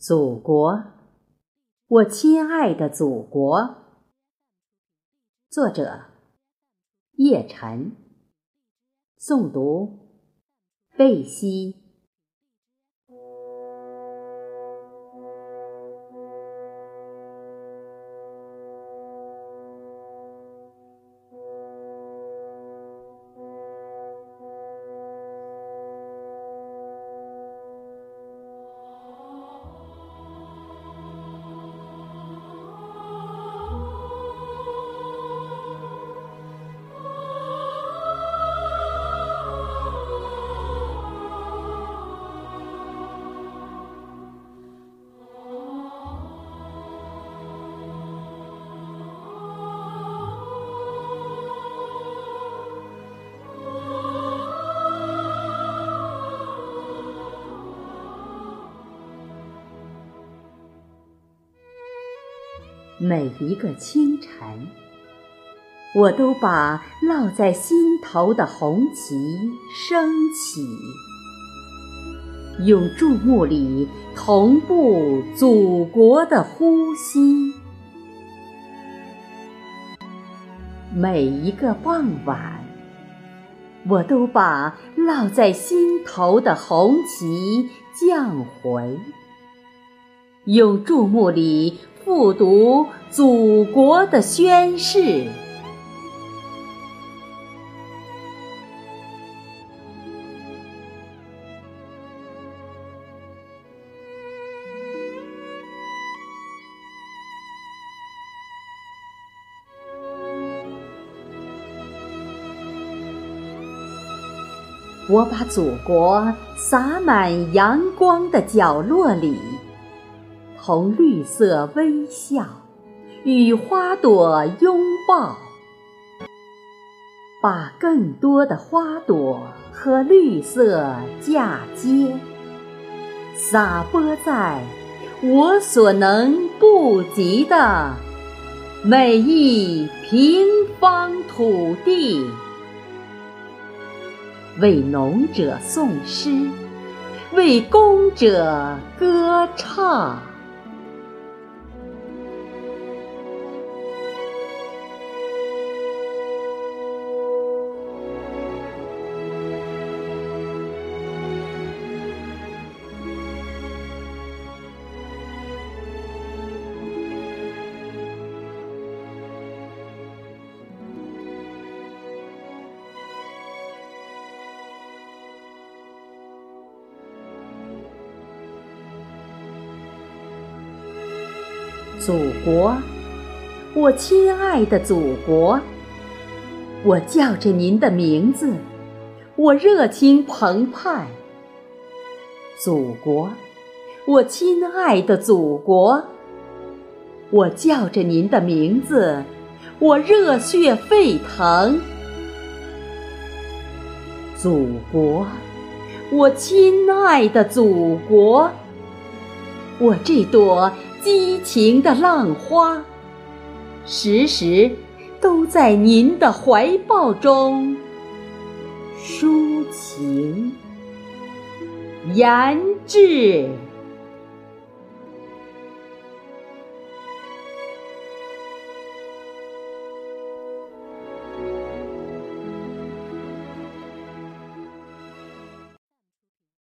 祖国，我亲爱的祖国。作者：叶晨。诵读：贝西。每一个清晨，我都把烙在心头的红旗升起，用注目礼同步祖国的呼吸。每一个傍晚，我都把烙在心头的红旗降回，用注目礼。复读祖国的宣誓。我把祖国洒满阳光的角落里。同绿色微笑，与花朵拥抱，把更多的花朵和绿色嫁接，洒播在我所能不及的每一平方土地，为农者诵诗，为工者歌唱。祖国，我亲爱的祖国，我叫着您的名字，我热情澎湃。祖国，我亲爱的祖国，我叫着您的名字，我热血沸腾。祖国，我亲爱的祖国，我这朵。激情的浪花，时时都在您的怀抱中抒情、言志。